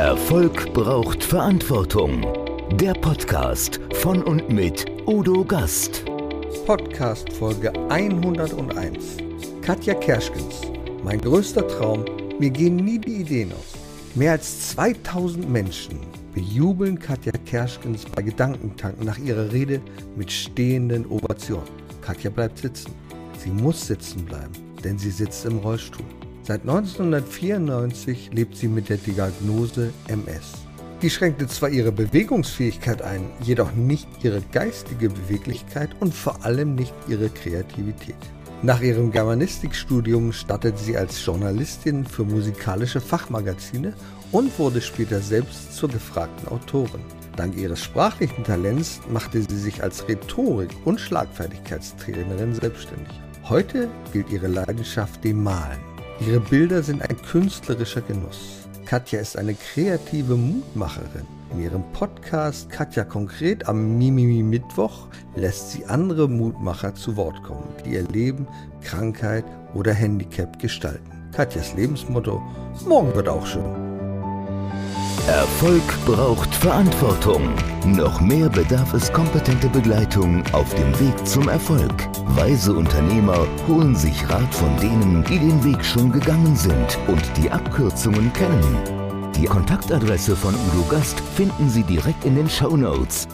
Erfolg braucht Verantwortung. Der Podcast von und mit Udo Gast. Podcast Folge 101. Katja Kerschkens. Mein größter Traum, mir gehen nie die Ideen aus. Mehr als 2000 Menschen bejubeln Katja Kerschkens bei Gedankentanken nach ihrer Rede mit stehenden Ovationen. Katja bleibt sitzen. Sie muss sitzen bleiben, denn sie sitzt im Rollstuhl. Seit 1994 lebt sie mit der Diagnose MS. Die schränkte zwar ihre Bewegungsfähigkeit ein, jedoch nicht ihre geistige Beweglichkeit und vor allem nicht ihre Kreativität. Nach ihrem Germanistikstudium startete sie als Journalistin für musikalische Fachmagazine und wurde später selbst zur gefragten Autorin. Dank ihres sprachlichen Talents machte sie sich als Rhetorik- und Schlagfertigkeitstrainerin selbstständig. Heute gilt ihre Leidenschaft dem Malen. Ihre Bilder sind ein künstlerischer Genuss. Katja ist eine kreative Mutmacherin. In ihrem Podcast Katja konkret am Mimimi Mittwoch lässt sie andere Mutmacher zu Wort kommen, die ihr Leben, Krankheit oder Handicap gestalten. Katjas Lebensmotto: Morgen wird auch schön. Erfolg braucht Verantwortung. Noch mehr bedarf es kompetente Begleitung auf dem Weg zum Erfolg. Weise Unternehmer holen sich Rat von denen, die den Weg schon gegangen sind und die Abkürzungen kennen. Die Kontaktadresse von Udo Gast finden Sie direkt in den Show Notes.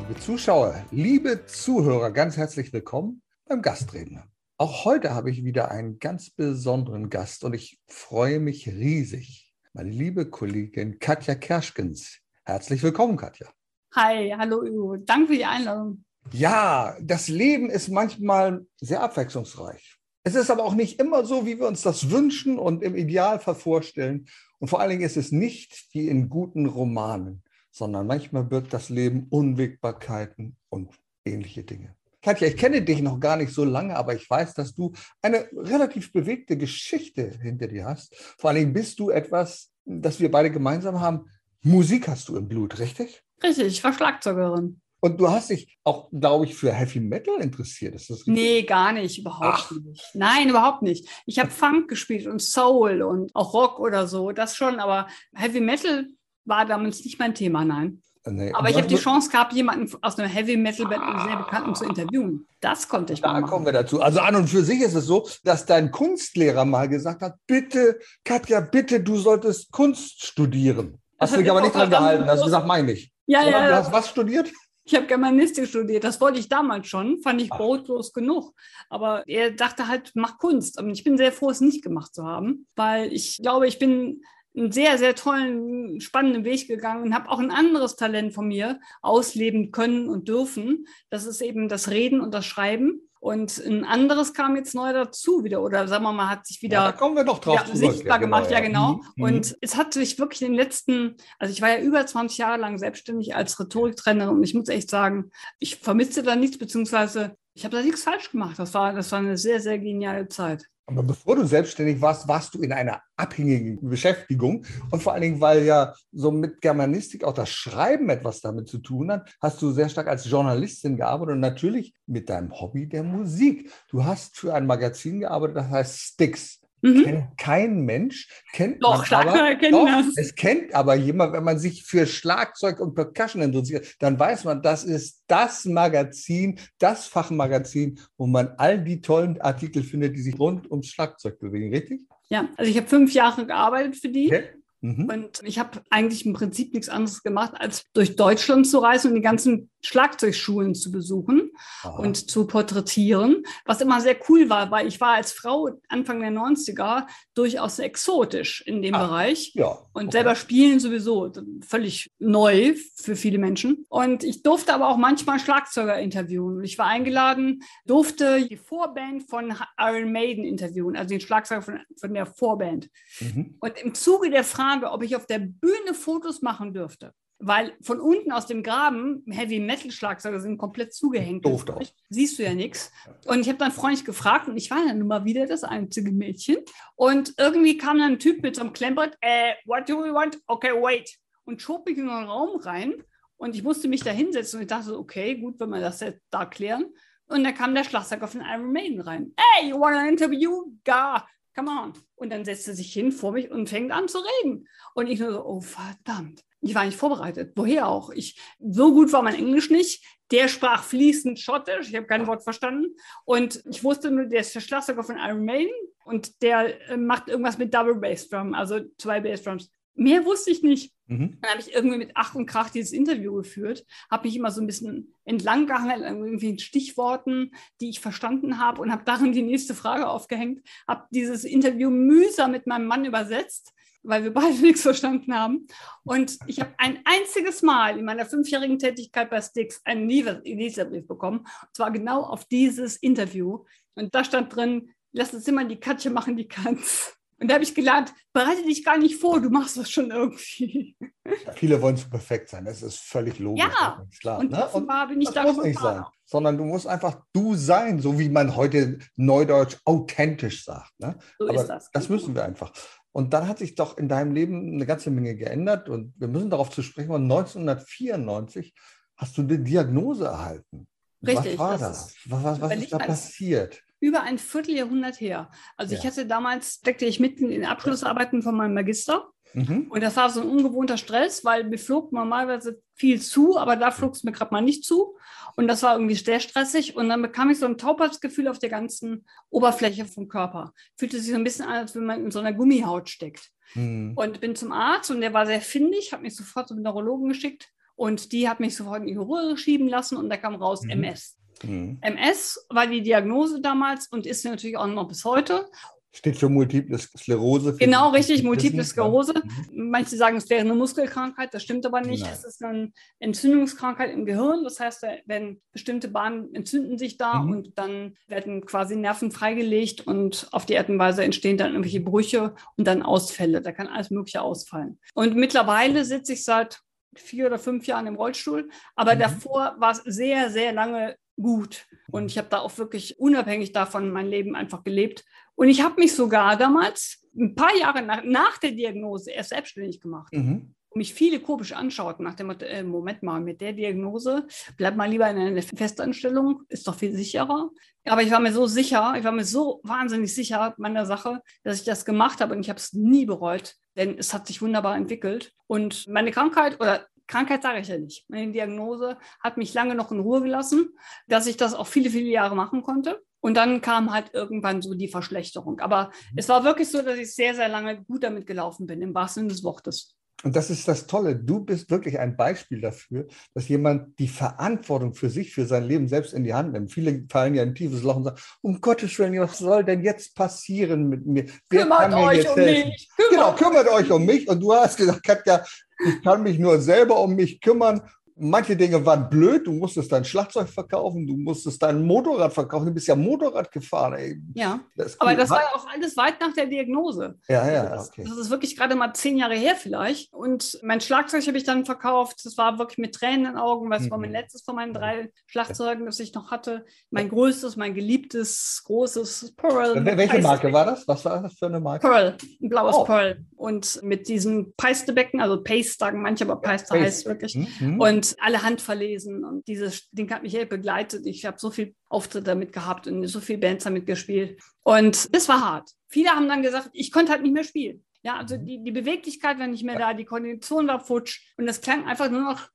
Liebe Zuschauer, liebe Zuhörer, ganz herzlich willkommen beim Gastredner. Auch heute habe ich wieder einen ganz besonderen Gast und ich freue mich riesig meine liebe Kollegin Katja Kerschkens. Herzlich willkommen, Katja. Hi, hallo Ugo. Danke für die Einladung. Ja, das Leben ist manchmal sehr abwechslungsreich. Es ist aber auch nicht immer so, wie wir uns das wünschen und im Idealfall vorstellen. Und vor allen Dingen ist es nicht wie in guten Romanen, sondern manchmal birgt das Leben Unwägbarkeiten und ähnliche Dinge. Katja, ich kenne dich noch gar nicht so lange, aber ich weiß, dass du eine relativ bewegte Geschichte hinter dir hast. Vor allen Dingen bist du etwas, das wir beide gemeinsam haben. Musik hast du im Blut, richtig? Richtig, ich war Schlagzeugerin. Und du hast dich auch, glaube ich, für Heavy Metal interessiert. Ist das richtig? Nee, gar nicht, überhaupt Ach. nicht. Nein, überhaupt nicht. Ich habe Funk gespielt und Soul und auch Rock oder so, das schon, aber Heavy Metal war damals nicht mein Thema, nein. Nee. Aber ich habe die Chance gehabt, jemanden aus einer Heavy Metal Band, ah. sehr bekannten, zu interviewen. Das konnte ich da mal. Da kommen wir dazu. Also an und für sich ist es so, dass dein Kunstlehrer mal gesagt hat: Bitte, Katja, bitte, du solltest Kunst studieren. Hast du dich aber nicht dran gehalten. Hast du gesagt, meine ich. Ja, ja. Du hast was studiert? Ich habe Germanistik studiert. Das wollte ich damals schon. Fand ich brotlos genug. Aber er dachte halt, mach Kunst. Und ich bin sehr froh, es nicht gemacht zu haben, weil ich glaube, ich bin einen sehr, sehr tollen, spannenden Weg gegangen und habe auch ein anderes Talent von mir ausleben können und dürfen. Das ist eben das Reden und das Schreiben. Und ein anderes kam jetzt neu dazu wieder, oder sagen wir mal, hat sich wieder ja, kommen wir doch drauf ja, sichtbar ja, gemacht, genau, ja, genau. Mhm. Und es hat sich wirklich in den letzten, also ich war ja über 20 Jahre lang selbstständig als Rhetoriktrainerin und ich muss echt sagen, ich vermisse da nichts, beziehungsweise ich habe da nichts falsch gemacht. Das war, das war eine sehr, sehr geniale Zeit. Aber bevor du selbstständig warst, warst du in einer abhängigen Beschäftigung. Und vor allen Dingen, weil ja so mit Germanistik auch das Schreiben etwas damit zu tun hat, hast du sehr stark als Journalistin gearbeitet und natürlich mit deinem Hobby der Musik. Du hast für ein Magazin gearbeitet, das heißt Sticks. Mhm. Kennt kein Mensch, kennt doch, aber, kennt doch, das. es kennt aber jemand, wenn man sich für Schlagzeug und Percussion interessiert, dann weiß man, das ist das Magazin, das Fachmagazin, wo man all die tollen Artikel findet, die sich rund ums Schlagzeug bewegen, richtig? Ja, also ich habe fünf Jahre gearbeitet für die. Okay. Mhm. Und ich habe eigentlich im Prinzip nichts anderes gemacht, als durch Deutschland zu reisen und die ganzen Schlagzeugschulen zu besuchen Aha. und zu porträtieren, was immer sehr cool war, weil ich war als Frau Anfang der 90er durchaus exotisch in dem Ach, Bereich ja. und okay. selber spielen sowieso völlig neu für viele Menschen. Und ich durfte aber auch manchmal Schlagzeuger interviewen. Und ich war eingeladen, durfte die Vorband von Iron Maiden interviewen, also den Schlagzeuger von, von der Vorband. Mhm. Und im Zuge der Frage, ob ich auf der Bühne Fotos machen dürfte, weil von unten aus dem Graben Heavy Metal Schlagzeuge sind komplett zugehängt. Doof doch. Siehst du ja nichts. Und ich habe dann freundlich gefragt und ich war dann nun mal wieder das einzige Mädchen. Und irgendwie kam dann ein Typ mit so einem Klemmbrett, äh, what do we want? Okay, wait. Und schob mich in den Raum rein und ich musste mich da hinsetzen und ich dachte, okay, gut, wenn wir das jetzt da klären. Und dann kam der Schlagzeuger von Iron Maiden rein. Hey, you want an interview? Gar. Come on. Und dann setzt er sich hin vor mich und fängt an zu reden. Und ich nur so, oh verdammt. Ich war nicht vorbereitet. Woher auch? Ich, so gut war mein Englisch nicht. Der sprach fließend Schottisch. Ich habe kein Wort verstanden. Und ich wusste nur, der ist der Schlagzeuger von Iron Maiden und der äh, macht irgendwas mit Double Bass Drum, also zwei Bass Drums. Mehr wusste ich nicht. Mhm. Dann habe ich irgendwie mit Ach und Krach dieses Interview geführt, habe mich immer so ein bisschen entlang gehangen an irgendwelchen Stichworten, die ich verstanden habe und habe darin die nächste Frage aufgehängt, habe dieses Interview mühsam mit meinem Mann übersetzt, weil wir beide nichts verstanden haben. Und ich habe ein einziges Mal in meiner fünfjährigen Tätigkeit bei Stix einen Leserbrief bekommen, und zwar genau auf dieses Interview. Und da stand drin, lass uns immer die Katze machen, die kann's. Und da habe ich gelernt, bereite dich gar nicht vor, du machst das schon irgendwie. Ja, viele wollen zu perfekt sein, das ist völlig logisch. Ja, klar, und ne? offenbar bin ich das da muss nicht sein, sondern du musst einfach du sein, so wie man heute neudeutsch authentisch sagt. Ne? So Aber ist das. Das müssen wir einfach. Und dann hat sich doch in deinem Leben eine ganze Menge geändert und wir müssen darauf zu sprechen, 1994 hast du eine Diagnose erhalten. Richtig. Was war das? das? Was, was, was ist da passiert? Über ein Vierteljahrhundert her. Also ja. ich hatte damals, steckte ich mitten in Abschlussarbeiten von meinem Magister. Mhm. Und das war so ein ungewohnter Stress, weil mir flog normalerweise viel zu, aber da flog es mir gerade mal nicht zu. Und das war irgendwie sehr stressig. Und dann bekam ich so ein Taubheitsgefühl auf der ganzen Oberfläche vom Körper. Fühlte sich so ein bisschen an, als wenn man in so einer Gummihaut steckt. Mhm. Und bin zum Arzt und der war sehr findig, hat mich sofort zum Neurologen geschickt. Und die hat mich sofort in die Röhre schieben lassen und da kam raus mhm. MS. Mhm. MS war die Diagnose damals und ist natürlich auch noch bis heute. Steht für Multiple Sklerose. Genau, richtig, Multiple Sklerose. Mhm. Manche sagen, es wäre eine Muskelkrankheit, das stimmt aber nicht. Nein. Es ist eine Entzündungskrankheit im Gehirn. Das heißt, wenn bestimmte Bahnen entzünden sich da mhm. und dann werden quasi Nerven freigelegt und auf die Art und Weise entstehen dann irgendwelche Brüche und dann Ausfälle. Da kann alles Mögliche ausfallen. Und mittlerweile sitze ich seit vier oder fünf Jahren im Rollstuhl, aber mhm. davor war es sehr, sehr lange gut. Und ich habe da auch wirklich unabhängig davon mein Leben einfach gelebt. Und ich habe mich sogar damals, ein paar Jahre nach, nach der Diagnose, erst selbstständig gemacht. Mhm. Und mich viele komisch anschauten nach dem Motto, äh, Moment mal, mit der Diagnose, bleib mal lieber in einer Festanstellung, ist doch viel sicherer. Aber ich war mir so sicher, ich war mir so wahnsinnig sicher meiner Sache, dass ich das gemacht habe und ich habe es nie bereut, denn es hat sich wunderbar entwickelt. Und meine Krankheit oder Krankheit sage ich ja nicht. Meine Diagnose hat mich lange noch in Ruhe gelassen, dass ich das auch viele, viele Jahre machen konnte. Und dann kam halt irgendwann so die Verschlechterung. Aber mhm. es war wirklich so, dass ich sehr, sehr lange gut damit gelaufen bin, im wahrsten Sinne des Wortes. Und das ist das Tolle. Du bist wirklich ein Beispiel dafür, dass jemand die Verantwortung für sich, für sein Leben selbst in die Hand nimmt. Viele fallen ja in ein tiefes Loch und sagen, um Gottes Willen, was soll denn jetzt passieren mit mir? Wer kümmert euch um helfen? mich. Kümmert genau, kümmert euch um mich. Und du hast gesagt, Katja, ich kann mich nur selber um mich kümmern manche Dinge waren blöd, du musstest dein Schlagzeug verkaufen, du musstest dein Motorrad verkaufen, du bist ja Motorrad gefahren. Ey. Ja, das cool. aber das war ja auch alles weit nach der Diagnose. Ja, ja, das, okay. Das ist wirklich gerade mal zehn Jahre her vielleicht. Und mein Schlagzeug habe ich dann verkauft. Das war wirklich mit Tränen in den Augen, weil es mhm. war mein mhm. letztes von meinen drei Schlagzeugen, das ich noch hatte. Mein größtes, mein geliebtes, großes Pearl. Welche Marke war das? Was war das für eine Marke? Pearl, ein blaues oh. Pearl. Und mit diesem Peistebecken, also Paste sagen manche, aber Peister ja, heißt wirklich. Mhm. Und alle Hand verlesen. Und dieses Ding hat mich echt begleitet. Ich habe so viel Auftritte damit gehabt und so viele Bands damit gespielt. Und das war hart. Viele haben dann gesagt, ich konnte halt nicht mehr spielen. Ja, also mhm. die, die Beweglichkeit war nicht mehr da, die Kondition war futsch und das klang einfach nur noch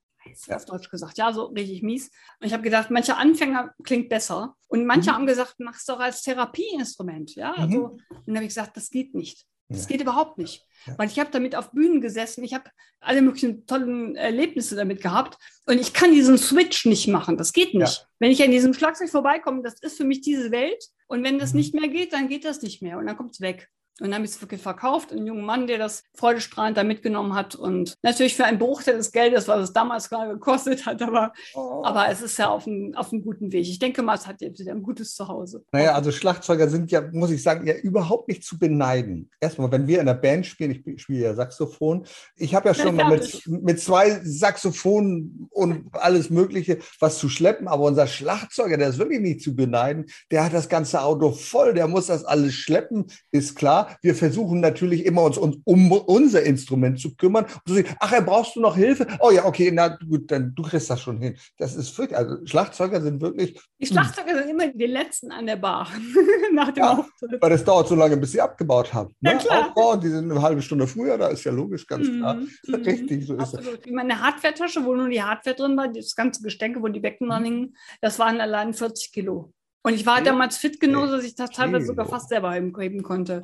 ja. auf Deutsch gesagt, ja, so richtig mies. Und ich habe gedacht, mancher Anfänger klingt besser. Und manche mhm. haben gesagt, mach es doch als Therapieinstrument. Ja, also, mhm. und dann habe ich gesagt, das geht nicht. Das ja. geht überhaupt nicht. Ja. Weil ich habe damit auf Bühnen gesessen, ich habe alle möglichen tollen Erlebnisse damit gehabt und ich kann diesen Switch nicht machen. Das geht nicht. Ja. Wenn ich an diesem Schlagzeug vorbeikomme, das ist für mich diese Welt und wenn das mhm. nicht mehr geht, dann geht das nicht mehr und dann kommt es weg. Und dann habe ich es wirklich verkauft, einen jungen Mann, der das freudestrahlend da mitgenommen hat. Und natürlich für einen Bruchteil des Geldes, was es damals gerade gekostet hat, aber, oh. aber es ist ja auf einem, auf einem guten Weg. Ich denke mal, es hat jetzt wieder ein gutes Zuhause. Naja, also Schlagzeuger sind ja, muss ich sagen, ja überhaupt nicht zu beneiden. Erstmal, wenn wir in der Band spielen, ich spiele ja Saxophon, ich habe ja schon mal mit, mit zwei Saxophonen und alles Mögliche was zu schleppen, aber unser Schlagzeuger, der ist wirklich nicht zu beneiden, der hat das ganze Auto voll, der muss das alles schleppen, ist klar. Klar, wir versuchen natürlich immer uns, uns um unser Instrument zu kümmern. Und zu sagen, ach, brauchst du noch Hilfe? Oh ja, okay, na gut, dann du kriegst das schon hin. Das ist wirklich, also Schlagzeuger sind wirklich. Die Schlagzeuger sind immer die letzten an der Bar nach dem ja, Auftritt. Weil das dauert so lange, bis sie abgebaut haben. Ne? Ja, klar. Aufbau, die sind eine halbe Stunde früher, da ist ja logisch, ganz mm, klar. Mm, Richtig, so ist es. Meine Hardware-Tasche, wo nur die Hardware drin war, das ganze Gestänke, wo die Becken dran hingen, das waren allein 40 Kilo. Und ich war damals fit genug, dass ich das teilweise sogar fast selber heben konnte.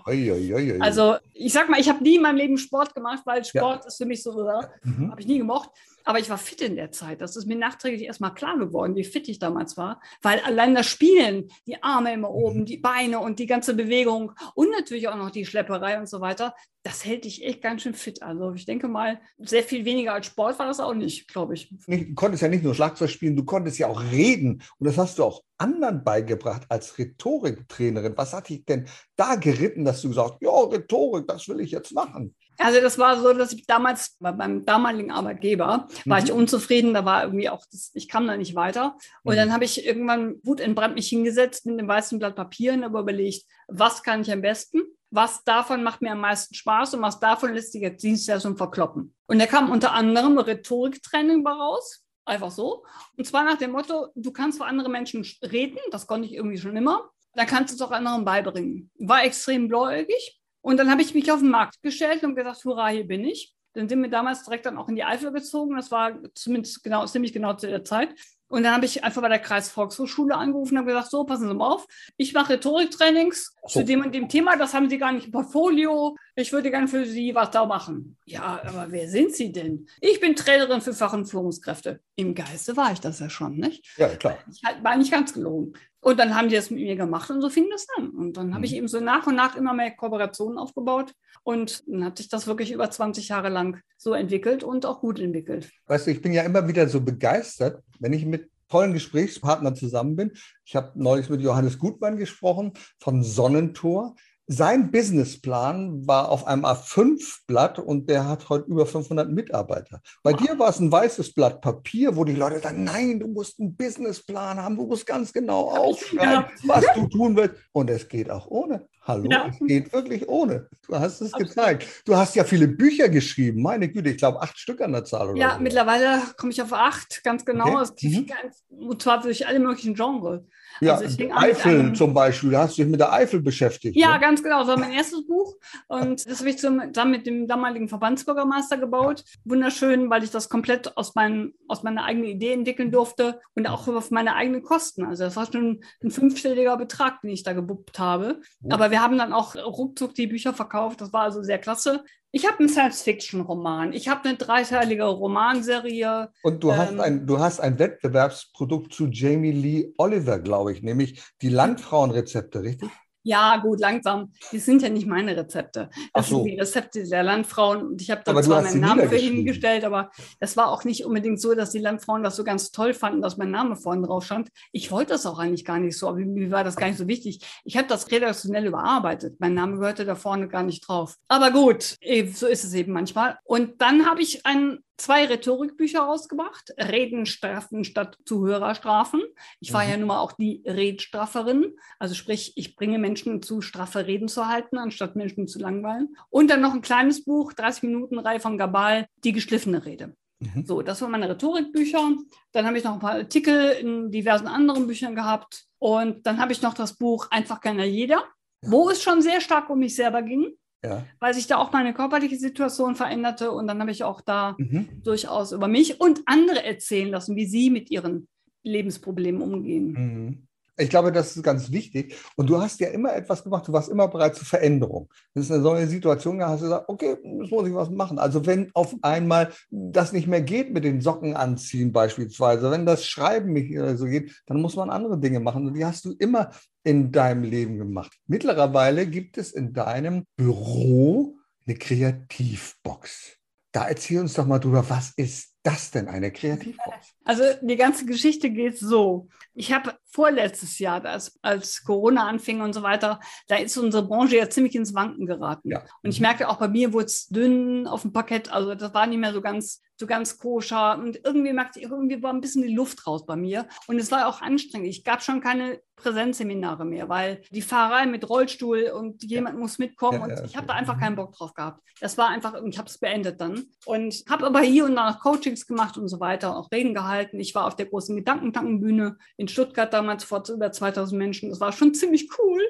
Also ich sag mal, ich habe nie in meinem Leben Sport gemacht, weil Sport ja. ist für mich so, mhm. habe ich nie gemocht. Aber ich war fit in der Zeit. Das ist mir nachträglich erstmal klar geworden, wie fit ich damals war. Weil allein das Spielen, die Arme immer oben, mhm. die Beine und die ganze Bewegung und natürlich auch noch die Schlepperei und so weiter, das hält dich echt ganz schön fit. Also ich denke mal, sehr viel weniger als Sport war das auch nicht, glaube ich. Du konntest ja nicht nur Schlagzeug spielen, du konntest ja auch reden. Und das hast du auch anderen beigebracht als Rhetoriktrainerin. Was hat dich denn da geritten, dass du gesagt hast, ja, Rhetorik, das will ich jetzt machen? Also das war so, dass ich damals bei meinem damaligen Arbeitgeber war mhm. ich unzufrieden, da war irgendwie auch, das, ich kam da nicht weiter. Und mhm. dann habe ich irgendwann wutentbrannt mich hingesetzt mit einem weißen Blatt Papier und überlegt, was kann ich am besten? Was davon macht mir am meisten Spaß und was davon lässt sich jetzt Dienstleistung verkloppen? Und da kam unter anderem Rhetoriktraining raus. Einfach so. Und zwar nach dem Motto, du kannst vor andere Menschen reden, das konnte ich irgendwie schon immer. Dann kannst du es auch anderen beibringen. War extrem bläugig, und dann habe ich mich auf den Markt gestellt und gesagt, hurra, hier bin ich. Dann sind wir damals direkt dann auch in die Eifel gezogen. Das war zumindest genau, ziemlich genau zu der Zeit. Und dann habe ich einfach bei der Kreisvolkshochschule angerufen und habe gesagt, so, passen Sie mal auf, ich mache Rhetoriktrainings so. zu dem und dem Thema, das haben Sie gar nicht im Portfolio. Ich würde gerne für Sie was da machen. Ja, aber wer sind Sie denn? Ich bin Trainerin für Fach- und Führungskräfte. Im Geiste war ich das ja schon, nicht? Ja, klar. Ich war nicht ganz gelogen. Und dann haben die das mit mir gemacht und so fing das an. Und dann habe ich mhm. eben so nach und nach immer mehr Kooperationen aufgebaut. Und dann hat sich das wirklich über 20 Jahre lang so entwickelt und auch gut entwickelt. Weißt du, ich bin ja immer wieder so begeistert, wenn ich mit tollen Gesprächspartnern zusammen bin. Ich habe neulich mit Johannes Gutmann gesprochen von Sonnentor. Sein Businessplan war auf einem A5-Blatt und der hat heute über 500 Mitarbeiter. Bei wow. dir war es ein weißes Blatt Papier, wo die Leute sagen, nein, du musst einen Businessplan haben, du musst ganz genau aufschreiben, was du tun willst. Und es geht auch ohne. Hallo, ja. es geht wirklich ohne. Du hast es Absolut. gezeigt. Du hast ja viele Bücher geschrieben. Meine Güte, ich glaube acht Stück an der Zahl. Oder ja, so. mittlerweile komme ich auf acht, ganz genau. Okay. Mhm. Und zwar durch alle möglichen Genres. Ja, also Eifel einem, zum Beispiel, hast du dich mit der Eifel beschäftigt. Ja, ne? ganz genau. Das war mein erstes Buch und das habe ich zusammen mit dem damaligen Verbandsbürgermeister gebaut. Wunderschön, weil ich das komplett aus, mein, aus meiner eigenen Idee entwickeln durfte und auch auf meine eigenen Kosten. Also das war schon ein fünfstelliger Betrag, den ich da gebuppt habe. Aber wir haben dann auch ruckzuck die Bücher verkauft. Das war also sehr klasse. Ich habe einen Science-Fiction-Roman. Ich habe eine dreiteilige Romanserie. Und du, ähm, hast ein, du hast ein Wettbewerbsprodukt zu Jamie Lee Oliver, glaube ich, nämlich die Landfrauenrezepte, richtig? Ja, gut, langsam. Die sind ja nicht meine Rezepte. Das so. sind die Rezepte der Landfrauen. Und ich habe da aber zwar meinen Namen für ihn gestellt, aber es war auch nicht unbedingt so, dass die Landfrauen das so ganz toll fanden, dass mein Name vorne drauf stand. Ich wollte das auch eigentlich gar nicht so, aber mir war das gar nicht so wichtig. Ich habe das redaktionell überarbeitet. Mein Name gehörte da vorne gar nicht drauf. Aber gut, eh, so ist es eben manchmal. Und dann habe ich ein zwei Rhetorikbücher rausgebracht, Redenstrafen statt Zuhörerstrafen. Ich war mhm. ja nun mal auch die Redstrafferin, also sprich, ich bringe Menschen zu, straffe Reden zu halten, anstatt Menschen zu langweilen. Und dann noch ein kleines Buch, 30 Minuten Reihe von Gabal, die geschliffene Rede. Mhm. So, das waren meine Rhetorikbücher. Dann habe ich noch ein paar Artikel in diversen anderen Büchern gehabt. Und dann habe ich noch das Buch Einfach keiner jeder, wo es schon sehr stark um mich selber ging ja. weil sich da auch meine körperliche Situation veränderte. Und dann habe ich auch da mhm. durchaus über mich und andere erzählen lassen, wie sie mit ihren Lebensproblemen umgehen. Mhm. Ich glaube, das ist ganz wichtig. Und du hast ja immer etwas gemacht, du warst immer bereit zur Veränderung. Das ist eine neue Situation, da hast du gesagt, okay, jetzt muss ich was machen. Also wenn auf einmal das nicht mehr geht mit den Socken anziehen beispielsweise, wenn das Schreiben nicht so geht, dann muss man andere Dinge machen. Und die hast du immer in deinem Leben gemacht. Mittlerweile gibt es in deinem Büro eine Kreativbox. Da erzähl uns doch mal drüber, was ist das denn, eine Kreativbox? Also die ganze Geschichte geht so. Ich habe vorletztes Jahr, als, als Corona anfing und so weiter, da ist unsere Branche ja ziemlich ins Wanken geraten. Ja. Und ich merkte auch bei mir wurde es dünn auf dem Parkett, also das war nicht mehr so ganz so ganz koscher. Und irgendwie merkte ich, irgendwie war ein bisschen die Luft raus bei mir. Und es war auch anstrengend. Ich gab schon keine Präsenzseminare mehr, weil die Fahrerei mit Rollstuhl und jemand muss mitkommen ja, und ja, ich habe da einfach keinen Bock drauf gehabt. Das war einfach, ich habe es beendet dann und habe aber hier und da noch Coachings gemacht und so weiter, auch Reden gehalten. Ich war auf der großen Gedankentankenbühne in Stuttgart damals vor über 2000 Menschen. Das war schon ziemlich cool,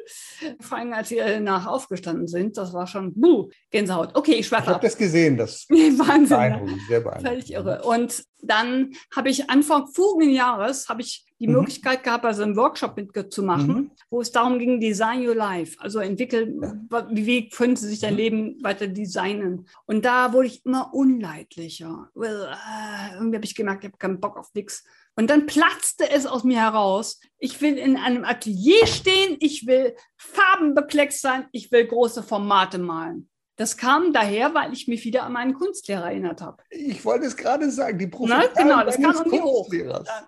vor allem als wir nach aufgestanden sind. Das war schon, buh, Gänsehaut. Okay, ich schweife Ich habe das gesehen, das Wahnsinn. Beeindruckend, sehr beeindruckend. Völlig irre. Und dann habe ich Anfang vorigen Jahres habe ich die mhm. Möglichkeit gehabt, also einen Workshop mitzumachen, mhm. wo es darum ging, Design Your Life, also entwickeln, wie können Sie sich dein mhm. Leben weiter designen. Und da wurde ich immer unleidlicher. Well, äh, irgendwie habe ich gemerkt, ich habe keinen Bock auf nichts. Und dann platzte es aus mir heraus. Ich will in einem Atelier stehen, ich will farbenbekleckst sein, ich will große Formate malen. Das kam daher, weil ich mich wieder an meinen Kunstlehrer erinnert habe. Ich wollte es gerade sagen, die Professor. Genau, das kam hoch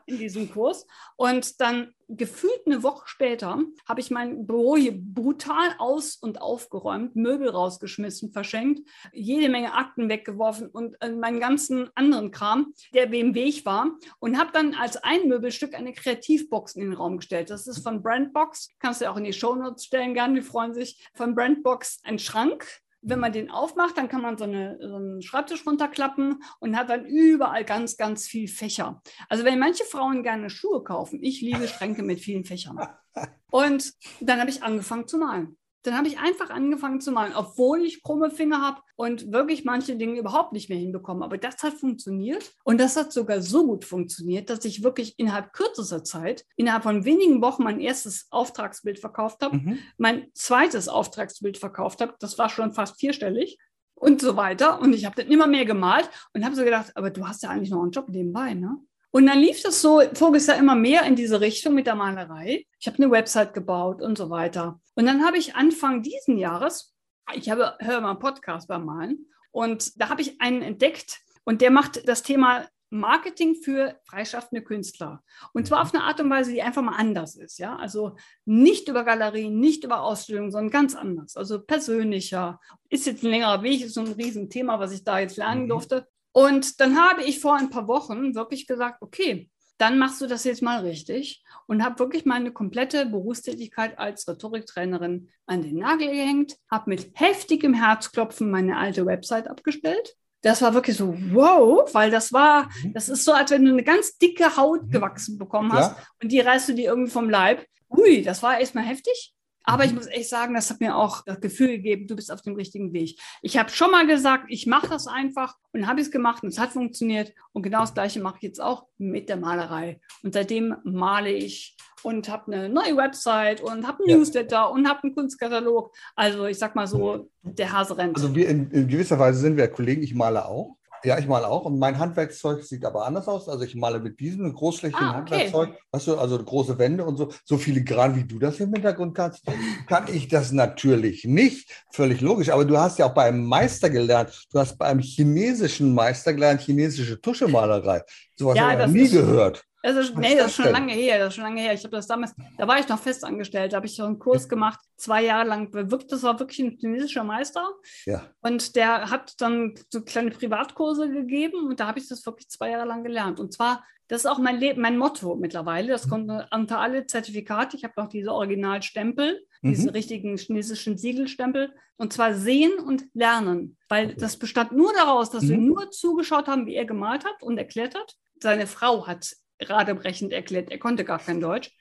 in diesem Kurs. Und dann gefühlt eine Woche später habe ich mein Büro hier brutal aus- und aufgeräumt, Möbel rausgeschmissen, verschenkt, jede Menge Akten weggeworfen und äh, meinen ganzen anderen Kram, der im Weg war. Und habe dann als ein Möbelstück eine Kreativbox in den Raum gestellt. Das ist von Brandbox. Kannst du auch in die Shownotes stellen, gerne, die freuen sich. Von Brandbox ein Schrank wenn man den aufmacht, dann kann man so, eine, so einen Schreibtisch runterklappen und hat dann überall ganz, ganz viel Fächer. Also wenn manche Frauen gerne Schuhe kaufen, ich liebe Schränke mit vielen Fächern. Und dann habe ich angefangen zu malen. Dann habe ich einfach angefangen zu malen, obwohl ich krumme Finger habe und wirklich manche Dinge überhaupt nicht mehr hinbekommen. Aber das hat funktioniert und das hat sogar so gut funktioniert, dass ich wirklich innerhalb kürzester Zeit, innerhalb von wenigen Wochen mein erstes Auftragsbild verkauft habe, mhm. mein zweites Auftragsbild verkauft habe. Das war schon fast vierstellig und so weiter. Und ich habe dann immer mehr gemalt und habe so gedacht, aber du hast ja eigentlich noch einen Job nebenbei, ne? Und dann lief das so voriges Jahr immer mehr in diese Richtung mit der Malerei. Ich habe eine Website gebaut und so weiter. Und dann habe ich Anfang diesen Jahres, ich habe, höre mal einen Podcast beim Malen, und da habe ich einen entdeckt und der macht das Thema Marketing für freischaffende Künstler. Und zwar auf eine Art und Weise, die einfach mal anders ist. Ja? Also nicht über Galerien, nicht über Ausstellungen, sondern ganz anders. Also persönlicher. Ist jetzt ein längerer Weg, ist so ein Riesenthema, was ich da jetzt lernen mhm. durfte. Und dann habe ich vor ein paar Wochen wirklich gesagt, okay, dann machst du das jetzt mal richtig und habe wirklich meine komplette Berufstätigkeit als Rhetoriktrainerin an den Nagel gehängt, habe mit heftigem Herzklopfen meine alte Website abgestellt. Das war wirklich so, wow, weil das war, mhm. das ist so, als wenn du eine ganz dicke Haut mhm. gewachsen bekommen hast ja. und die reißt du dir irgendwie vom Leib. Ui, das war erstmal heftig. Aber ich mhm. muss echt sagen, das hat mir auch das Gefühl gegeben, du bist auf dem richtigen Weg. Ich habe schon mal gesagt, ich mache das einfach und habe es gemacht und es hat funktioniert. Und genau das Gleiche mache ich jetzt auch mit der Malerei. Und seitdem male ich und habe eine neue Website und habe einen ja. Newsletter und habe einen Kunstkatalog. Also ich sag mal so, der Hase rennt. Also wir in, in gewisser Weise sind wir Kollegen, ich male auch. Ja, ich male auch. Und mein Handwerkszeug sieht aber anders aus. Also ich male mit diesem großflächigen ah, okay. Handwerkszeug, weißt du, also große Wände und so. So filigran, wie du das im Hintergrund kannst, kann ich das natürlich nicht. Völlig logisch. Aber du hast ja auch bei einem Meister gelernt. Du hast bei einem chinesischen Meister gelernt, chinesische Tuschemalerei. Sowas ja, habe ich nie gehört. Also, nee, das ist schon lange her. Das ist schon lange her. Ich habe das damals, da war ich noch festangestellt, da habe ich so einen Kurs gemacht, zwei Jahre lang. Das war wirklich ein chinesischer Meister. Ja. Und der hat dann so kleine Privatkurse gegeben und da habe ich das wirklich zwei Jahre lang gelernt. Und zwar, das ist auch mein Leben, mein Motto mittlerweile. Das kommt unter alle Zertifikate. Ich habe noch diese Originalstempel, mhm. diese richtigen chinesischen Siegelstempel. Und zwar sehen und lernen. Weil okay. das bestand nur daraus, dass mhm. wir nur zugeschaut haben, wie er gemalt hat und erklärt hat. Seine Frau hat radebrechend erklärt, er konnte gar kein Deutsch.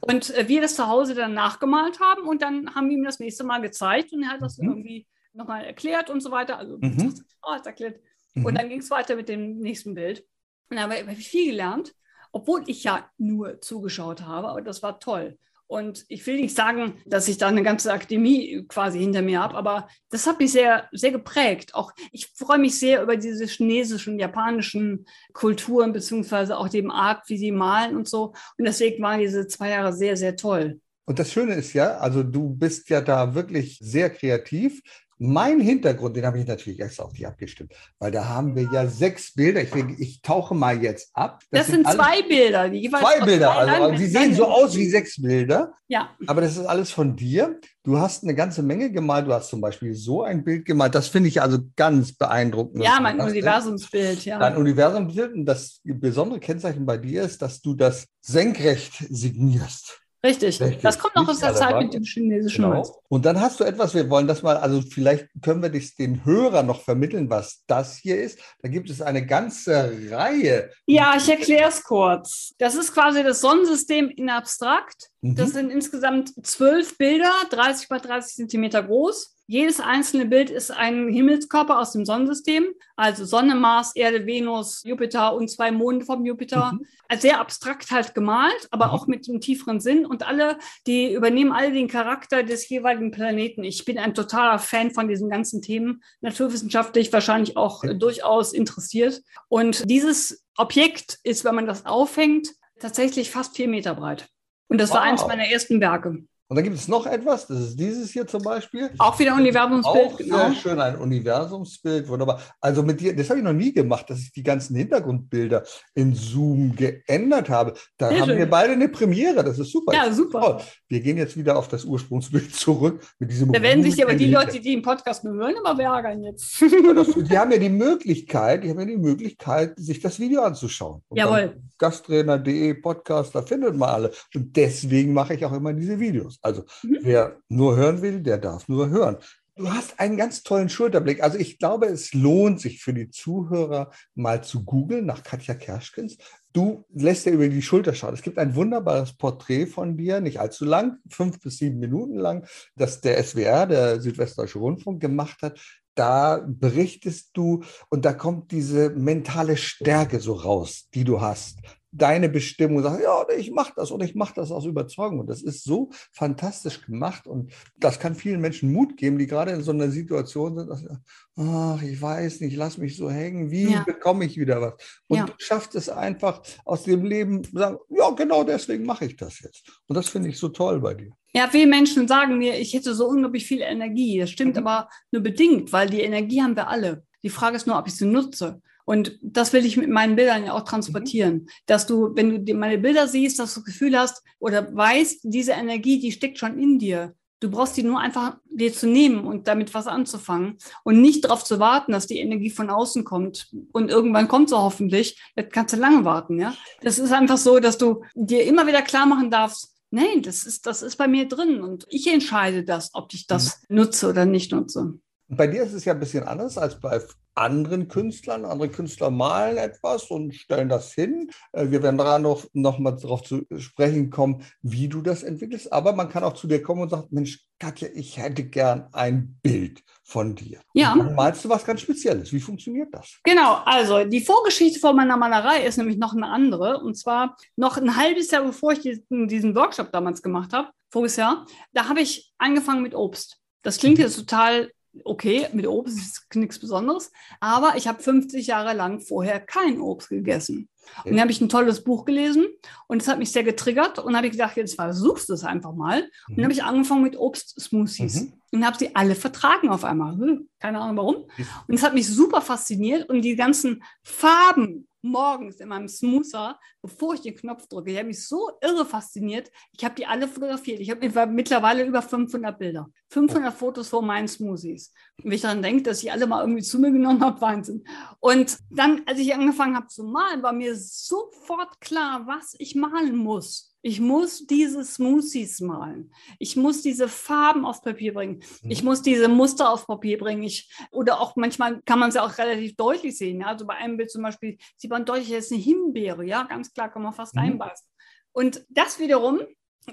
Und äh, wir das zu Hause dann nachgemalt haben und dann haben wir ihm das nächste Mal gezeigt und er hat das mhm. irgendwie nochmal erklärt und so weiter. Also, mhm. oh, erklärt. Mhm. Und dann ging es weiter mit dem nächsten Bild. Und da habe ich viel gelernt, obwohl ich ja nur zugeschaut habe, aber das war toll. Und ich will nicht sagen, dass ich da eine ganze Akademie quasi hinter mir habe, aber das hat mich sehr, sehr geprägt. Auch ich freue mich sehr über diese chinesischen, japanischen Kulturen, beziehungsweise auch dem Art, wie sie malen und so. Und deswegen waren diese zwei Jahre sehr, sehr toll. Und das Schöne ist ja, also du bist ja da wirklich sehr kreativ. Mein Hintergrund, den habe ich natürlich extra auf dich abgestimmt, weil da haben wir ja sechs Bilder. Ich, ich tauche mal jetzt ab. Das, das sind, sind zwei Bilder. Die zwei Bilder, also sie sehen so aus wie sechs Bilder. Ja. Aber das ist alles von dir. Du hast eine ganze Menge gemalt. Du hast zum Beispiel so ein Bild gemalt. Das finde ich also ganz beeindruckend. Ja, mein Universumsbild, ja. Dein Universumsbild. Und das besondere Kennzeichen bei dir ist, dass du das senkrecht signierst. Richtig. Richtig. Das kommt noch aus der Zeit mit dem chinesischen genau. Holz. Und dann hast du etwas, wir wollen das mal, also vielleicht können wir das den Hörern noch vermitteln, was das hier ist. Da gibt es eine ganze Reihe. Ja, ich erkläre es kurz. Das ist quasi das Sonnensystem in Abstrakt. Mhm. Das sind insgesamt zwölf Bilder, 30 mal 30 Zentimeter groß. Jedes einzelne Bild ist ein Himmelskörper aus dem Sonnensystem, also Sonne, Mars, Erde, Venus, Jupiter und zwei Monde vom Jupiter. Mhm. Also sehr abstrakt halt gemalt, aber mhm. auch mit einem tieferen Sinn. Und alle, die übernehmen alle den Charakter des jeweiligen Planeten. Ich bin ein totaler Fan von diesen ganzen Themen, naturwissenschaftlich wahrscheinlich auch mhm. durchaus interessiert. Und dieses Objekt ist, wenn man das aufhängt, tatsächlich fast vier Meter breit. Und das wow. war eines meiner ersten Werke. Und dann gibt es noch etwas, das ist dieses hier zum Beispiel. Auch wieder Universumsbild. Auch genau. sehr schön, ein Universumsbild, wunderbar. Also mit dir, das habe ich noch nie gemacht, dass ich die ganzen Hintergrundbilder in Zoom geändert habe. Da sehr haben schön. wir beide eine Premiere, das ist super. Ja, super. Wir gehen jetzt wieder auf das Ursprungsbild zurück mit diesem. Da werden sich aber die Leute, die im Podcast nur hören, immer ärgern jetzt. die haben ja die Möglichkeit, die haben ja die Möglichkeit, sich das Video anzuschauen. Und Jawohl. Gasttrainer.de Podcast, da findet man alle. Und deswegen mache ich auch immer diese Videos. Also mhm. wer nur hören will, der darf nur hören. Du hast einen ganz tollen Schulterblick. Also ich glaube, es lohnt sich für die Zuhörer mal zu googeln nach Katja Kerschkens. Du lässt ja über die Schulter schauen. Es gibt ein wunderbares Porträt von dir, nicht allzu lang, fünf bis sieben Minuten lang, das der SWR, der Südwestdeutsche Rundfunk, gemacht hat. Da berichtest du und da kommt diese mentale Stärke so raus, die du hast deine Bestimmung, sagen, ja, ich mache das und ich mache das aus Überzeugung. Und das ist so fantastisch gemacht und das kann vielen Menschen Mut geben, die gerade in so einer Situation sind, dass sie, ach, ich weiß nicht, lass mich so hängen, wie ja. bekomme ich wieder was? Und ja. du schaffst es einfach aus dem Leben, sagen, ja, genau deswegen mache ich das jetzt. Und das finde ich so toll bei dir. Ja, viele Menschen sagen mir, ich hätte so unglaublich viel Energie. Das stimmt mhm. aber nur bedingt, weil die Energie haben wir alle. Die Frage ist nur, ob ich sie nutze. Und das will ich mit meinen Bildern ja auch transportieren, mhm. dass du, wenn du meine Bilder siehst, dass du das Gefühl hast oder weißt, diese Energie, die steckt schon in dir. Du brauchst die nur einfach dir zu nehmen und damit was anzufangen und nicht darauf zu warten, dass die Energie von außen kommt und irgendwann kommt sie hoffentlich. Jetzt kannst du lange warten, ja. Das ist einfach so, dass du dir immer wieder klar machen darfst, nein, das ist, das ist bei mir drin und ich entscheide das, ob ich das mhm. nutze oder nicht nutze. Bei dir ist es ja ein bisschen anders als bei anderen Künstlern. Andere Künstler malen etwas und stellen das hin. Äh, wir werden daran noch, noch mal darauf zu sprechen kommen, wie du das entwickelst. Aber man kann auch zu dir kommen und sagen, Mensch, Katja, ich hätte gern ein Bild von dir. Ja. Und dann malst du was ganz Spezielles. Wie funktioniert das? Genau, also die Vorgeschichte von meiner Malerei ist nämlich noch eine andere. Und zwar noch ein halbes Jahr, bevor ich diesen, diesen Workshop damals gemacht habe, voriges Jahr, da habe ich angefangen mit Obst. Das klingt jetzt total okay, mit Obst ist nichts Besonderes, aber ich habe 50 Jahre lang vorher kein Obst gegessen. Und dann habe ich ein tolles Buch gelesen und es hat mich sehr getriggert und habe ich gedacht, jetzt versuchst du es einfach mal. Und dann habe ich angefangen mit Obst-Smoothies mhm. und habe sie alle vertragen auf einmal. Hm, keine Ahnung warum. Und es hat mich super fasziniert und die ganzen Farben morgens in meinem Smoother, bevor ich den Knopf drücke. Die haben mich so irre fasziniert. Ich habe die alle fotografiert. Ich habe mittlerweile über 500 Bilder. 500 Fotos von meinen Smoothies. Und wenn ich daran denke, dass ich alle mal irgendwie zu mir genommen habe, Wahnsinn. Und dann, als ich angefangen habe zu malen, war mir sofort klar, was ich malen muss. Ich muss diese Smoothies malen. Ich muss diese Farben auf Papier bringen. Mhm. Ich muss diese Muster auf Papier bringen. Ich, oder auch manchmal kann man es ja auch relativ deutlich sehen. Ja? Also bei einem Bild zum Beispiel sieht man deutlich, es ist eine Himbeere. Ja, ganz klar kann man fast mhm. reinbeißen. Und das wiederum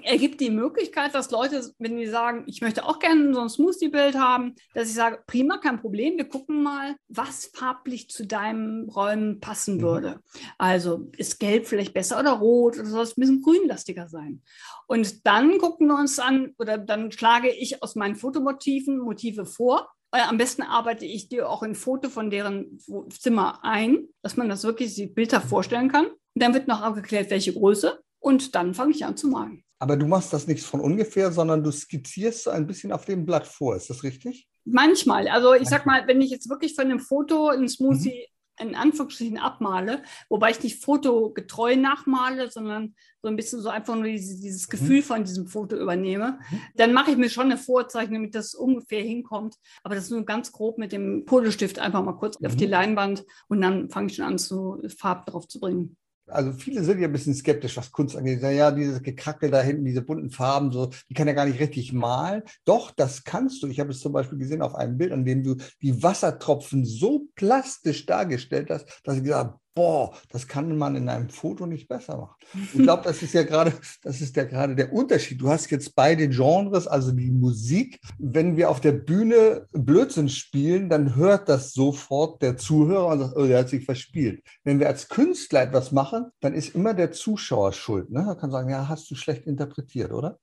ergibt die Möglichkeit, dass Leute, wenn die sagen, ich möchte auch gerne so ein Smoothie-Bild haben, dass ich sage, prima, kein Problem, wir gucken mal, was farblich zu deinem Räumen passen mhm. würde. Also ist gelb vielleicht besser oder rot oder soll es ein bisschen grünlastiger sein. Und dann gucken wir uns an oder dann schlage ich aus meinen Fotomotiven Motive vor. Äh, am besten arbeite ich dir auch ein Foto von deren Zimmer ein, dass man das wirklich die Bilder vorstellen kann. Und dann wird noch abgeklärt, welche Größe. Und dann fange ich an zu malen. Aber du machst das nicht von ungefähr, sondern du skizzierst so ein bisschen auf dem Blatt vor. Ist das richtig? Manchmal. Also ich sag mal, wenn ich jetzt wirklich von einem Foto ein Smoothie mhm. in Anführungsstrichen abmale, wobei ich nicht fotogetreu nachmale, sondern so ein bisschen so einfach nur dieses, dieses mhm. Gefühl von diesem Foto übernehme, mhm. dann mache ich mir schon eine Vorzeichnung, damit das ungefähr hinkommt. Aber das ist nur ganz grob mit dem Kohlestift einfach mal kurz auf die mhm. Leinwand und dann fange ich schon an, zu Farb drauf zu bringen also viele sind ja ein bisschen skeptisch, was Kunst angeht. Ja, dieses Gekrackel da hinten, diese bunten Farben, so, die kann ja gar nicht richtig malen. Doch, das kannst du. Ich habe es zum Beispiel gesehen auf einem Bild, an dem du die Wassertropfen so plastisch dargestellt hast, dass ich gesagt habe, boah, das kann man in einem Foto nicht besser machen. Ich glaube, das ist ja gerade, das ist ja gerade der Unterschied. Du hast jetzt beide Genres, also die Musik. Wenn wir auf der Bühne Blödsinn spielen, dann hört das sofort der Zuhörer und sagt, oh, der hat sich verspielt. Wenn wir als Künstler etwas machen, dann ist immer der Zuschauer schuld. Ne? Er kann sagen, ja, hast du schlecht interpretiert, oder?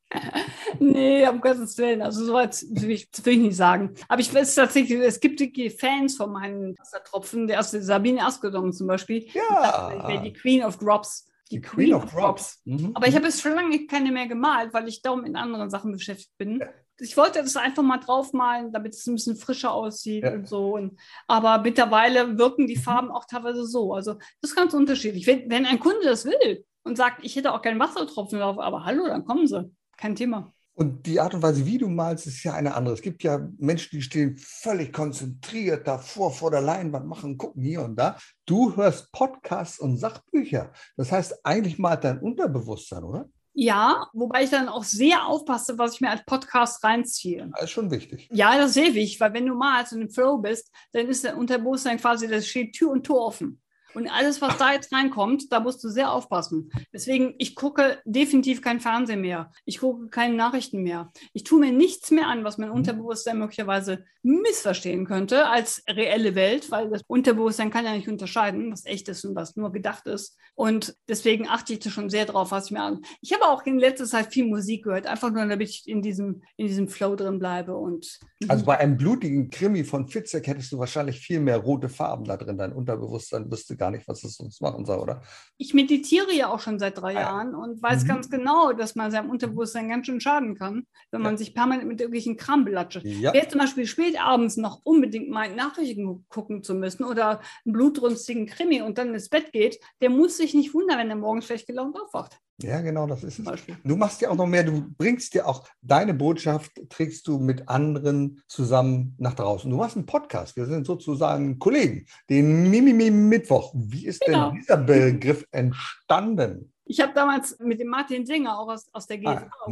Nee, um Gottes Willen. Also so weit will ich, will ich nicht sagen. Aber ich weiß tatsächlich, es gibt die Fans von meinen Wassertropfen, der aus Sabine Askedom zum Beispiel. Ja. Wäre die Queen of Drops. Die, die Queen, Queen, of, Drops. Drops. Mhm. Aber ich habe jetzt schon lange keine mehr gemalt, weil ich darum in anderen Sachen beschäftigt bin. Ja. Ich wollte das einfach mal draufmalen, damit es ein bisschen frischer aussieht ja. und so. Und, aber mittlerweile wirken die. Farben auch teilweise so. Also das ist ganz unterschiedlich. Wenn, wenn ein Kunde das will und sagt, ich hätte auch keinen Wassertropfen drauf, aber hallo, dann kommen sie. Kein Thema. Und die Art und Weise, wie du malst, ist ja eine andere. Es gibt ja Menschen, die stehen völlig konzentriert davor, vor der Leinwand, machen, gucken hier und da. Du hörst Podcasts und Sachbücher. Das heißt, eigentlich malt dein Unterbewusstsein, oder? Ja, wobei ich dann auch sehr aufpasse, was ich mir als Podcast reinziehe. Das ist schon wichtig. Ja, das ist sehr wichtig, weil wenn du malst und im Flow bist, dann ist dein Unterbewusstsein quasi, das steht Tür und Tor offen. Und alles, was da jetzt reinkommt, da musst du sehr aufpassen. Deswegen, ich gucke definitiv kein Fernsehen mehr. Ich gucke keine Nachrichten mehr. Ich tue mir nichts mehr an, was mein. Unterbewusstsein möglicherweise missverstehen könnte als reelle Welt, weil das Unterbewusstsein kann ja nicht unterscheiden, was echt ist und was nur gedacht ist. Und deswegen achte ich da schon sehr drauf, was ich mir an. Ich habe auch in letzter Zeit viel Musik gehört, einfach nur, damit ich in diesem, in diesem Flow drin bleibe. Und also bei einem blutigen Krimi von Fitzek hättest du wahrscheinlich viel mehr rote Farben da drin. Dein Unterbewusstsein wüsste gar nicht, was es sonst machen soll, oder? Ich meditiere ja auch schon seit drei ah, Jahren und weiß mhm. ganz genau, dass man seinem Unterbewusstsein ganz schön schaden kann, wenn man sich permanent mit irgendwelchen Kram belatscht. Ja. Wer zum Beispiel spät abends noch unbedingt meint, Nachrichten gucken zu müssen oder einen blutrünstigen Krimi und dann ins Bett geht, der muss sich nicht wundern, wenn er morgens schlecht gelaunt aufwacht. Ja, genau, das ist es. Du machst ja auch noch mehr, du bringst dir auch deine Botschaft, trägst du mit anderen zusammen nach draußen. Du machst einen Podcast, wir sind sozusagen Kollegen, den Mimimi Mittwoch. Wie ist genau. denn dieser Begriff entstanden? Ich habe damals mit dem Martin Singer auch aus, aus der GFA ah,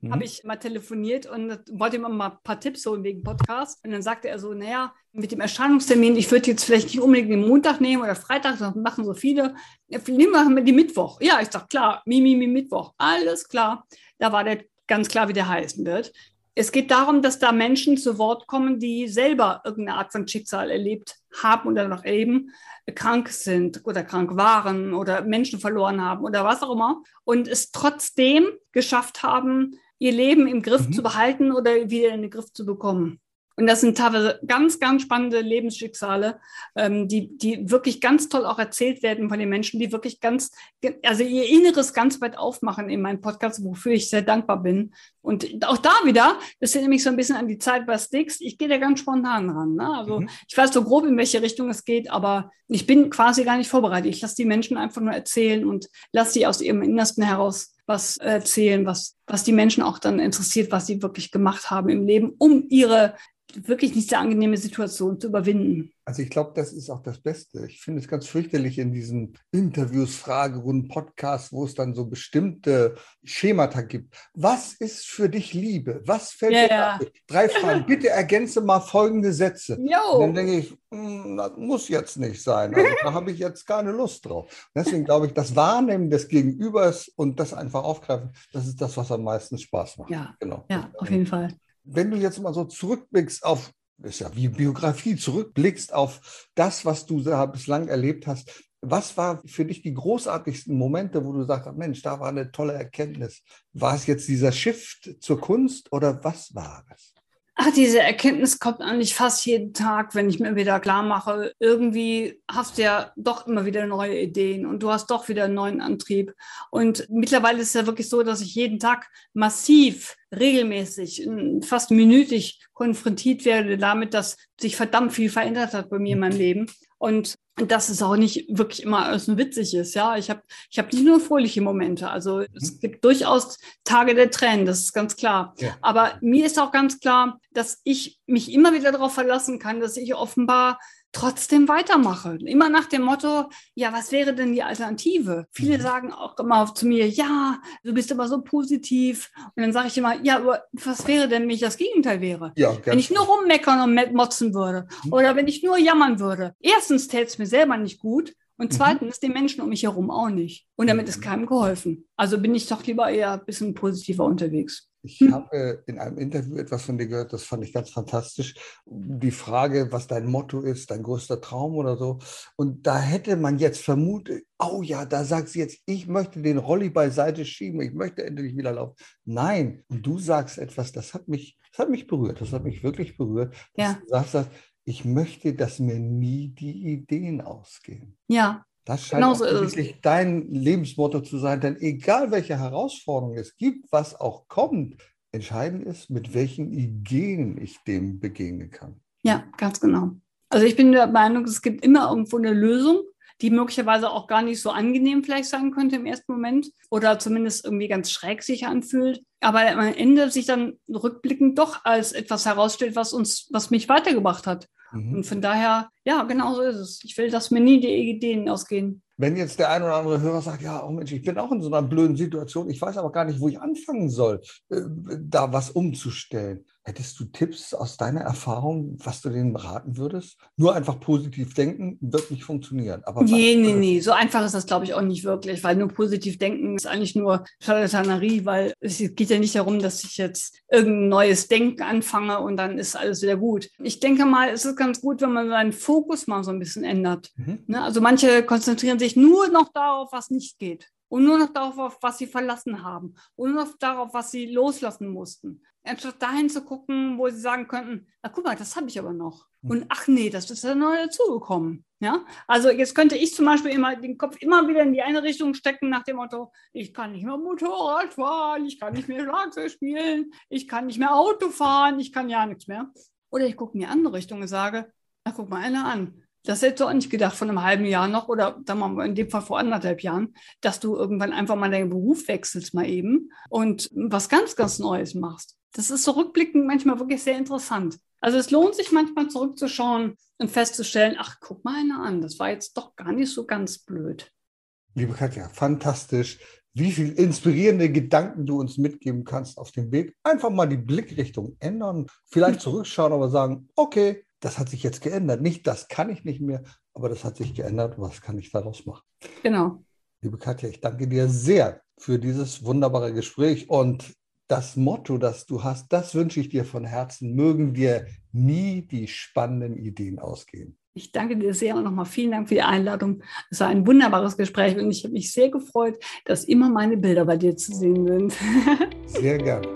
mhm. habe ich mal telefoniert und wollte ihm mal ein paar Tipps holen wegen Podcast. Und dann sagte er so, naja, mit dem Erscheinungstermin, ich würde jetzt vielleicht nicht unbedingt den Montag nehmen oder Freitag, das machen so viele. Nehmen wir die Mittwoch. Ja, ich sage, klar, Mimi, mi, Mittwoch. Alles klar. Da war der ganz klar, wie der heißen wird. Es geht darum, dass da Menschen zu Wort kommen, die selber irgendeine Art von Schicksal erlebt haben oder noch erleben, krank sind oder krank waren oder Menschen verloren haben oder was auch immer und es trotzdem geschafft haben, ihr Leben im Griff mhm. zu behalten oder wieder in den Griff zu bekommen. Und das sind teilweise ganz, ganz spannende Lebensschicksale, ähm, die, die wirklich ganz toll auch erzählt werden von den Menschen, die wirklich ganz, also ihr Inneres ganz weit aufmachen in meinem Podcast, wofür ich sehr dankbar bin. Und auch da wieder, das ist nämlich so ein bisschen an die Zeit bei Sticks, ich gehe da ganz spontan ran. Ne? Also mhm. ich weiß so grob, in welche Richtung es geht, aber ich bin quasi gar nicht vorbereitet. Ich lasse die Menschen einfach nur erzählen und lasse sie aus ihrem Innersten heraus was erzählen, was, was die Menschen auch dann interessiert, was sie wirklich gemacht haben im Leben, um ihre wirklich nicht sehr angenehme Situation zu überwinden. Also ich glaube, das ist auch das Beste. Ich finde es ganz fürchterlich in diesen Interviews, Fragerunden, Podcasts, wo es dann so bestimmte Schemata gibt. Was ist für dich Liebe? Was fällt ja, dir ja. Ab? Drei Fragen. Bitte ergänze mal folgende Sätze. Dann denke ich, hm, das muss jetzt nicht sein. Also, da habe ich jetzt keine Lust drauf. Deswegen glaube ich, das Wahrnehmen des Gegenübers und das einfach aufgreifen, das ist das, was am meisten Spaß macht. Ja, genau. ja auf jeden Fall wenn du jetzt mal so zurückblickst auf, ist ja wie Biografie, zurückblickst auf das, was du da bislang erlebt hast, was war für dich die großartigsten Momente, wo du sagst, Mensch, da war eine tolle Erkenntnis? War es jetzt dieser Shift zur Kunst oder was war es? Ach, diese Erkenntnis kommt eigentlich fast jeden Tag, wenn ich mir wieder klar mache, irgendwie hast du ja doch immer wieder neue Ideen und du hast doch wieder einen neuen Antrieb. Und mittlerweile ist es ja wirklich so, dass ich jeden Tag massiv, regelmäßig, fast minütig konfrontiert werde damit, dass sich verdammt viel verändert hat bei mir in meinem Leben. Und dass es auch nicht wirklich immer alles nur witzig ist. Ja, ich habe ich hab nicht nur fröhliche Momente. Also mhm. es gibt durchaus Tage der Tränen, das ist ganz klar. Ja. Aber mir ist auch ganz klar, dass ich mich immer wieder darauf verlassen kann, dass ich offenbar trotzdem weitermache. Immer nach dem Motto, ja, was wäre denn die Alternative? Viele mhm. sagen auch immer zu mir, ja, du bist immer so positiv. Und dann sage ich immer, ja, aber was wäre denn, wenn ich das Gegenteil wäre? Ja, wenn ich nur rummeckern und motzen würde mhm. oder wenn ich nur jammern würde. Erstens täte es mir selber nicht gut und mhm. zweitens mhm. den Menschen um mich herum auch nicht. Und damit ist mhm. keinem geholfen. Also bin ich doch lieber eher ein bisschen positiver unterwegs. Ich hm. habe in einem Interview etwas von dir gehört, das fand ich ganz fantastisch. Die Frage, was dein Motto ist, dein größter Traum oder so. Und da hätte man jetzt vermutet, oh ja, da sagt sie jetzt, ich möchte den Rolli beiseite schieben, ich möchte endlich wieder laufen. Nein, und du sagst etwas, das hat mich, das hat mich berührt, das hat mich wirklich berührt. Ja. Du sagst, ich möchte, dass mir nie die Ideen ausgehen. Ja, das scheint genau so wirklich dein Lebensmotto zu sein, denn egal welche Herausforderungen es gibt, was auch kommt, entscheidend ist, mit welchen Ideen ich dem begegnen kann. Ja, ganz genau. Also ich bin der Meinung, es gibt immer irgendwo eine Lösung, die möglicherweise auch gar nicht so angenehm vielleicht sein könnte im ersten Moment oder zumindest irgendwie ganz schräg sich anfühlt, aber am Ende sich dann rückblickend doch als etwas herausstellt, was uns, was mich weitergebracht hat. Mhm. Und von daher, ja, genau so ist es. Ich will, dass mir nie die Ideen ausgehen. Wenn jetzt der ein oder andere Hörer sagt, ja, oh Mensch, ich bin auch in so einer blöden Situation, ich weiß aber gar nicht, wo ich anfangen soll, äh, da was umzustellen. Hättest du Tipps aus deiner Erfahrung, was du denen raten würdest? Nur einfach positiv denken wird nicht funktionieren. Aber nee, nee, nee. So einfach ist das, glaube ich, auch nicht wirklich, weil nur positiv denken ist eigentlich nur Charlatanerie, weil es geht ja nicht darum, dass ich jetzt irgendein neues Denken anfange und dann ist alles wieder gut. Ich denke mal, es ist ganz gut, wenn man seinen Fokus mal so ein bisschen ändert. Mhm. Ne? Also manche konzentrieren sich nur noch darauf, was nicht geht und nur noch darauf, was sie verlassen haben und nur noch darauf, was sie loslassen mussten. Anstatt dahin zu gucken, wo sie sagen könnten, na guck mal, das habe ich aber noch. Hm. Und ach nee, das ist ja neu dazugekommen. Ja, also jetzt könnte ich zum Beispiel immer den Kopf immer wieder in die eine Richtung stecken nach dem Motto, ich kann nicht mehr Motorrad fahren, ich kann nicht mehr Schlagzeug spielen, ich kann nicht mehr Auto fahren, ich kann ja nichts mehr. Oder ich gucke in die andere Richtung und sage, na guck mal einer an, das hättest du auch nicht gedacht von einem halben Jahr noch oder sagen wir mal in dem Fall vor anderthalb Jahren, dass du irgendwann einfach mal deinen Beruf wechselst mal eben und was ganz, ganz Neues machst. Das ist so rückblickend manchmal wirklich sehr interessant. Also es lohnt sich manchmal zurückzuschauen und festzustellen, ach, guck mal einer an, das war jetzt doch gar nicht so ganz blöd. Liebe Katja, fantastisch, wie viele inspirierende Gedanken du uns mitgeben kannst auf dem Weg. Einfach mal die Blickrichtung ändern, vielleicht zurückschauen, aber sagen, okay, das hat sich jetzt geändert. Nicht, das kann ich nicht mehr, aber das hat sich geändert. Was kann ich daraus machen? Genau. Liebe Katja, ich danke dir sehr für dieses wunderbare Gespräch und das Motto, das du hast, das wünsche ich dir von Herzen. Mögen dir nie die spannenden Ideen ausgehen. Ich danke dir sehr und nochmal vielen Dank für die Einladung. Es war ein wunderbares Gespräch und ich habe mich sehr gefreut, dass immer meine Bilder bei dir zu sehen sind. sehr gerne.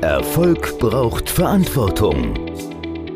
Erfolg braucht Verantwortung.